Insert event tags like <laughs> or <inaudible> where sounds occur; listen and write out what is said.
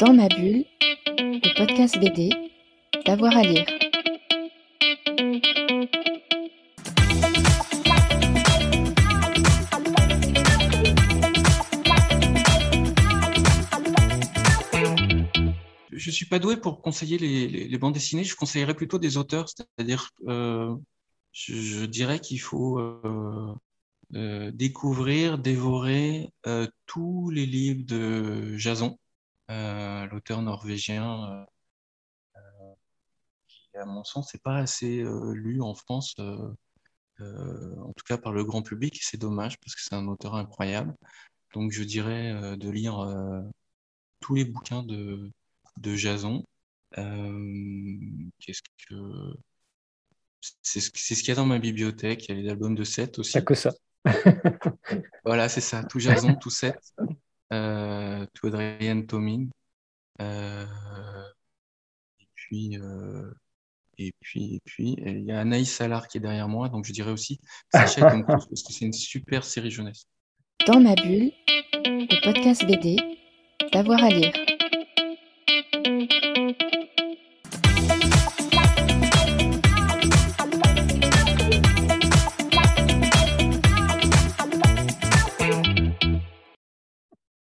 Dans ma bulle, le podcast BD, d'avoir à lire. Je suis pas doué pour conseiller les, bandes dessinées, je conseillerais plutôt des auteurs, c'est-à-dire euh, je, dirais qu'il faut euh, euh, découvrir, dévorer tous les livres de Jason, l'auteur norvégien, euh, qui à mon sens n'est pas assez euh, lu en France, euh, euh, en tout cas par le grand public, et c'est dommage parce que c'est un auteur incroyable. Donc je dirais euh, de lire euh, tous les bouquins de, de Jason. Euh, qu'est-ce que c'est ce, qu'il y a dans ma bibliothèque. Il y a les albums de Seth aussi. T'as que ça. Voilà, c'est ça. Tout Jason, tout Seth, <laughs> euh, tout Adrien Tomin. Euh, et puis, euh, et puis, et puis, et il y a Anaïs Salar qui est derrière moi, donc je dirais aussi Tom Cruise <laughs> parce que c'est une super série jeunesse. Dans ma bulle, le podcast BD, d'avoir à lire.